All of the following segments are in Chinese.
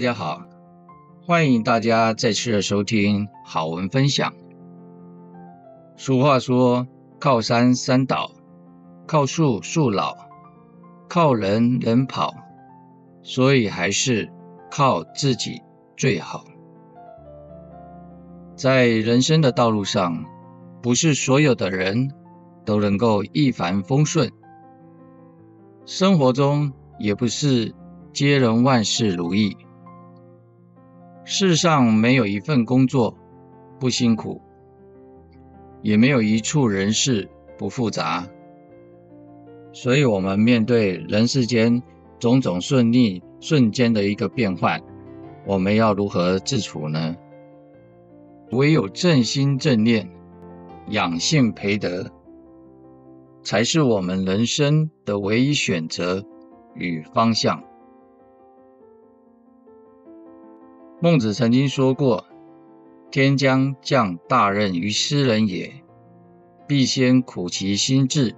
大家好，欢迎大家再次收听好文分享。俗话说：“靠山山倒，靠树树老，靠人人跑。”所以还是靠自己最好。在人生的道路上，不是所有的人都能够一帆风顺，生活中也不是皆能万事如意。世上没有一份工作不辛苦，也没有一处人事不复杂。所以，我们面对人世间种种顺利瞬间的一个变换，我们要如何自处呢？唯有正心正念、养性培德，才是我们人生的唯一选择与方向。孟子曾经说过：“天将降大任于斯人也，必先苦其心志，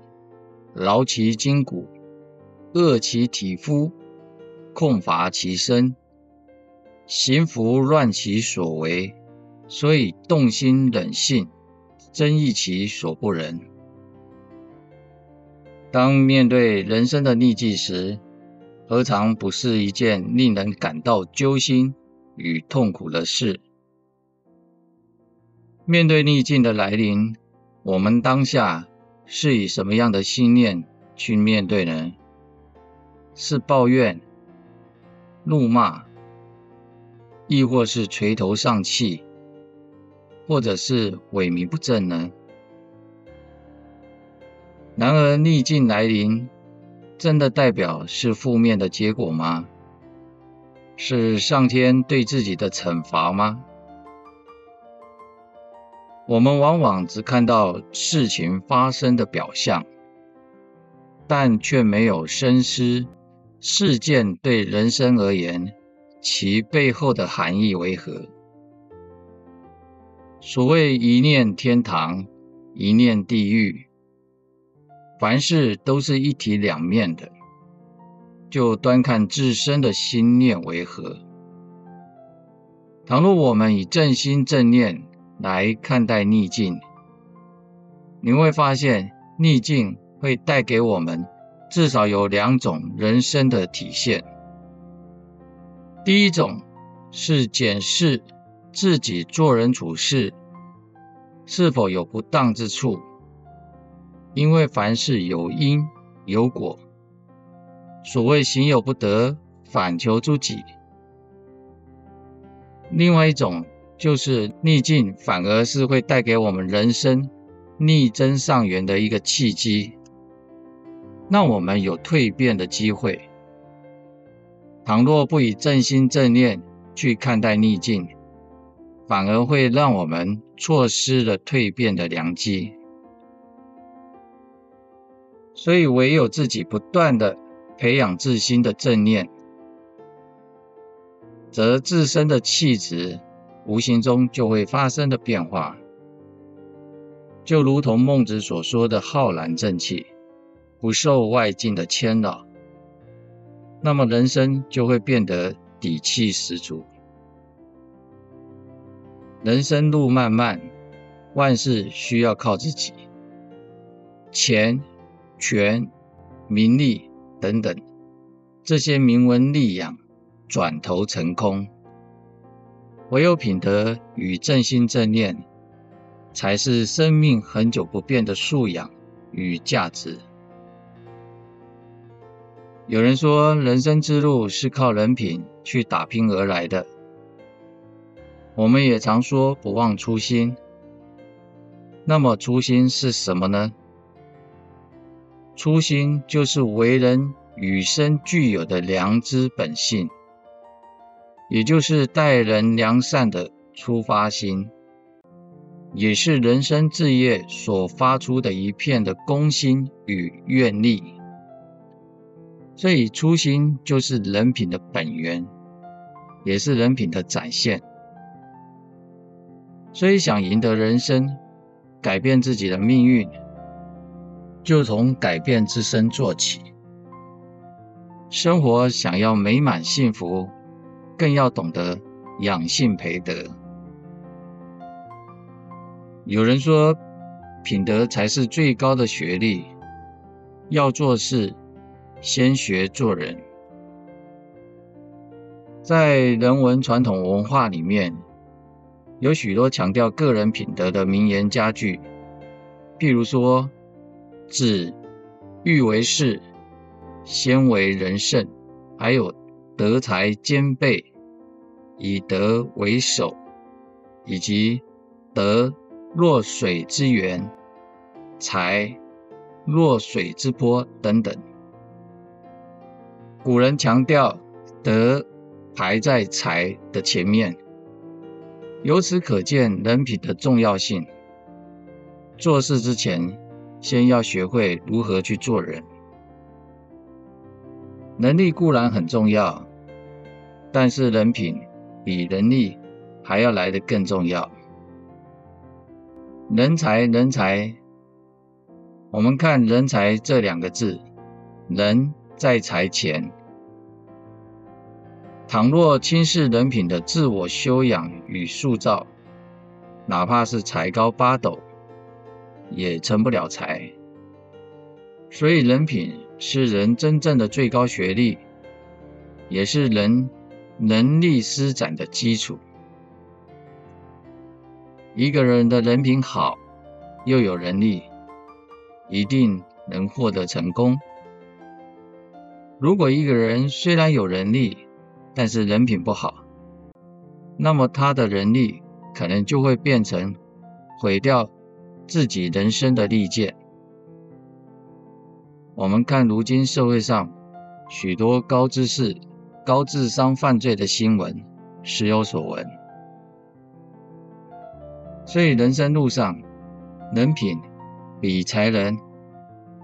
劳其筋骨，饿其体肤，空乏其身，行拂乱其所为，所以动心忍性，增益其所不能。”当面对人生的逆境时，何尝不是一件令人感到揪心与痛苦的事。面对逆境的来临，我们当下是以什么样的心念去面对呢？是抱怨、怒骂，亦或是垂头丧气，或者是萎靡不振呢？然而，逆境来临，真的代表是负面的结果吗？是上天对自己的惩罚吗？我们往往只看到事情发生的表象，但却没有深思事件对人生而言，其背后的含义为何？所谓一念天堂，一念地狱，凡事都是一体两面的。就端看自身的心念为何。倘若我们以正心正念来看待逆境，你会发现逆境会带给我们至少有两种人生的体现。第一种是检视自己做人处事是否有不当之处，因为凡事有因有果。所谓行有不得，反求诸己。另外一种就是逆境，反而是会带给我们人生逆增上缘的一个契机，让我们有蜕变的机会。倘若不以正心正念去看待逆境，反而会让我们错失了蜕变的良机。所以，唯有自己不断的。培养自心的正念，则自身的气质无形中就会发生的变化，就如同孟子所说的“浩然正气”，不受外境的牵扰，那么人生就会变得底气十足。人生路漫漫，万事需要靠自己，钱、权、名利。等等，这些名闻利养，转头成空。唯有品德与正心正念，才是生命恒久不变的素养与价值。有人说，人生之路是靠人品去打拼而来的。我们也常说不忘初心。那么初心是什么呢？初心就是为人与生俱有的良知本性，也就是待人良善的出发心，也是人生志业所发出的一片的公心与愿力。所以，初心就是人品的本源，也是人品的展现。所以，想赢得人生，改变自己的命运。就从改变自身做起。生活想要美满幸福，更要懂得养性培德。有人说，品德才是最高的学历。要做事，先学做人。在人文传统文化里面，有许多强调个人品德的名言佳句，譬如说：“子欲为事，先为人圣。”还有“德才兼备，以德为首”，以及“德若水之源，才若水之波”等等。古人强调德排在才的前面，由此可见人品的重要性。做事之前，先要学会如何去做人。能力固然很重要，但是人品比人力还要来得更重要。人才，人才，我们看“人才”这两个字，“人”在财前。倘若轻视人品的自我修养与塑造，哪怕是才高八斗，也成不了才。所以，人品。是人真正的最高学历，也是人能力施展的基础。一个人的人品好，又有能力，一定能获得成功。如果一个人虽然有能力，但是人品不好，那么他的能力可能就会变成毁掉自己人生的利剑。我们看，如今社会上许多高知识、高智商犯罪的新闻，时有所闻。所以，人生路上，人品比才能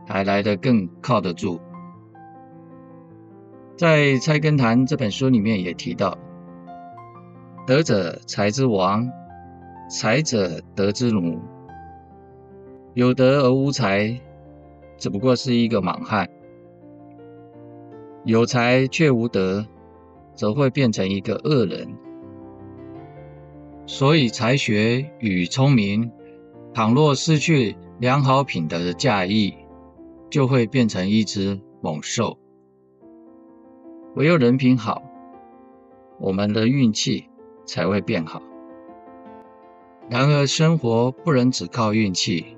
还来得更靠得住。在《菜根谭》这本书里面也提到：“德者才之王，才者德之奴。有德而无才。”只不过是一个莽汉，有才却无德，则会变成一个恶人。所以，才学与聪明，倘若失去良好品德的驾驭，就会变成一只猛兽。唯有人品好，我们的运气才会变好。然而，生活不能只靠运气。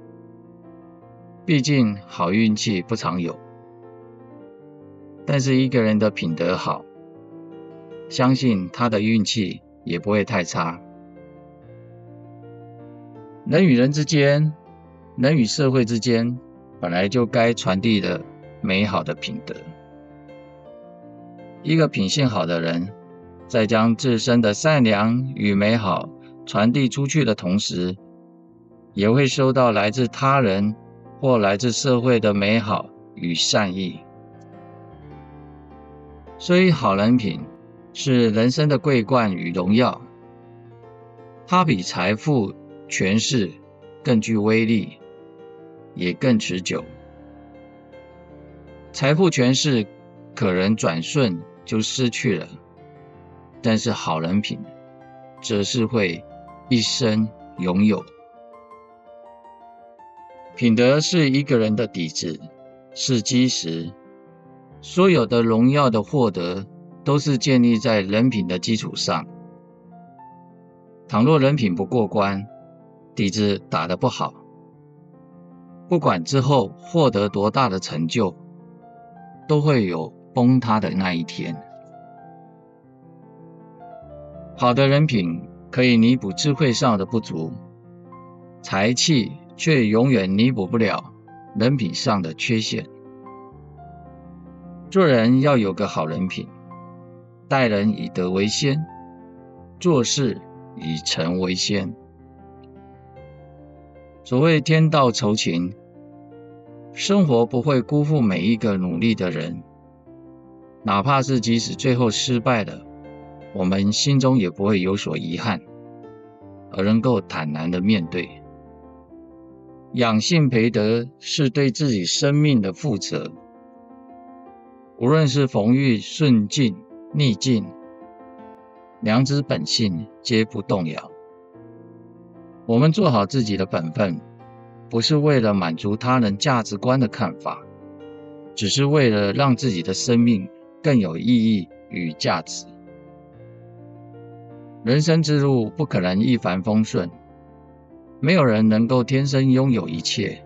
毕竟好运气不常有，但是一个人的品德好，相信他的运气也不会太差。人与人之间，人与社会之间，本来就该传递的美好的品德。一个品性好的人，在将自身的善良与美好传递出去的同时，也会收到来自他人。或来自社会的美好与善意，所以好人品是人生的桂冠与荣耀，它比财富、权势更具威力，也更持久。财富、权势可能转瞬就失去了，但是好人品则是会一生拥有。品德是一个人的底子，是基石。所有的荣耀的获得，都是建立在人品的基础上。倘若人品不过关，底子打得不好，不管之后获得多大的成就，都会有崩塌的那一天。好的人品可以弥补智慧上的不足，才气。却永远弥补不了人品上的缺陷。做人要有个好人品，待人以德为先，做事以诚为先。所谓天道酬勤，生活不会辜负每一个努力的人，哪怕是即使最后失败了，我们心中也不会有所遗憾，而能够坦然的面对。养性培德是对自己生命的负责。无论是逢遇顺境逆境，良知本性皆不动摇。我们做好自己的本分，不是为了满足他人价值观的看法，只是为了让自己的生命更有意义与价值。人生之路不可能一帆风顺，没有人能够天生拥有一切。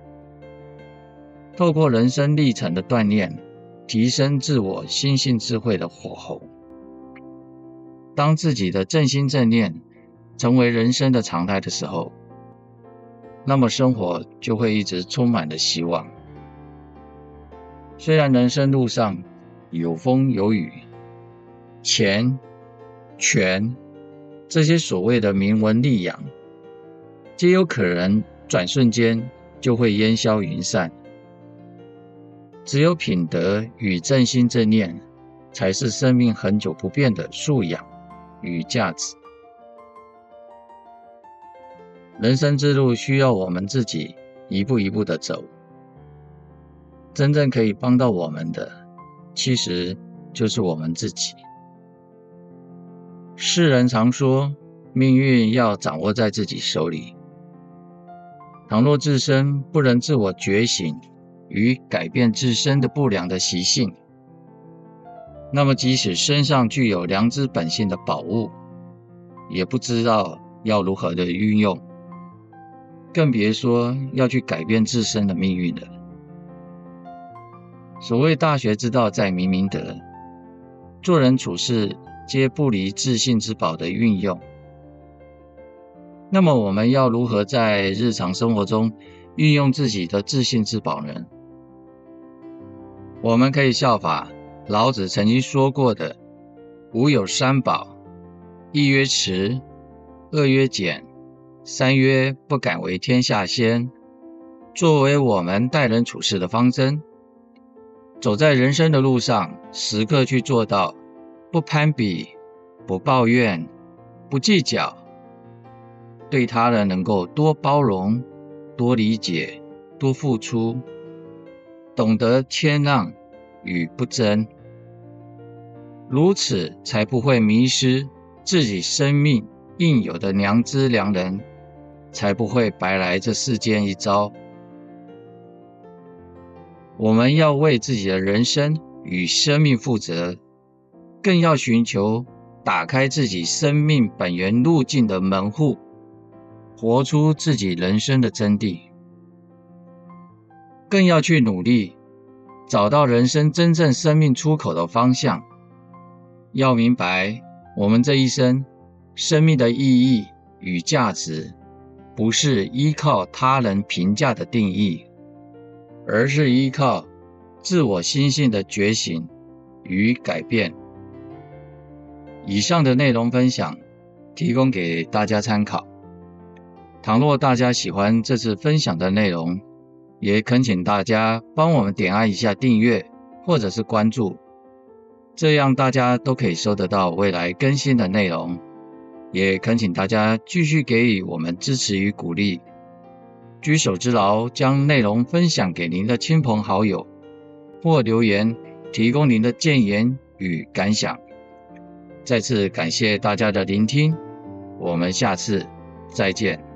透过人生历程的锻炼，提升自我心性智慧的火候。当自己的正心正念成为人生的常态的时候，那么生活就会一直充满了希望。虽然人生路上有风有雨，钱、权这些所谓的名闻利养，皆有可能转瞬间就会烟消云散。只有品德与正心正念，才是生命恒久不变的素养与价值。人生之路需要我们自己一步一步的走。真正可以帮到我们的，其实就是我们自己。世人常说，命运要掌握在自己手里。倘若自身不能自我觉醒，与改变自身的不良的习性，那么即使身上具有良知本性的宝物，也不知道要如何的运用，更别说要去改变自身的命运了。所谓大学之道，在明明德，做人处事皆不离自信之宝的运用。那么我们要如何在日常生活中运用自己的自信之宝呢？我们可以效法老子曾经说过的：“吾有三宝，一曰慈，二曰俭，三曰不敢为天下先。”作为我们待人处事的方针，走在人生的路上，时刻去做到不攀比、不抱怨、不计较，对他人能够多包容、多理解、多付出。懂得谦让与不争，如此才不会迷失自己生命应有的良知良人，才不会白来这世间一遭。我们要为自己的人生与生命负责，更要寻求打开自己生命本源路径的门户，活出自己人生的真谛。更要去努力，找到人生真正生命出口的方向。要明白，我们这一生生命的意义与价值，不是依靠他人评价的定义，而是依靠自我心性的觉醒与改变。以上的内容分享，提供给大家参考。倘若大家喜欢这次分享的内容，也恳请大家帮我们点按一下订阅或者是关注，这样大家都可以收得到未来更新的内容。也恳请大家继续给予我们支持与鼓励，举手之劳将内容分享给您的亲朋好友，或留言提供您的建言与感想。再次感谢大家的聆听，我们下次再见。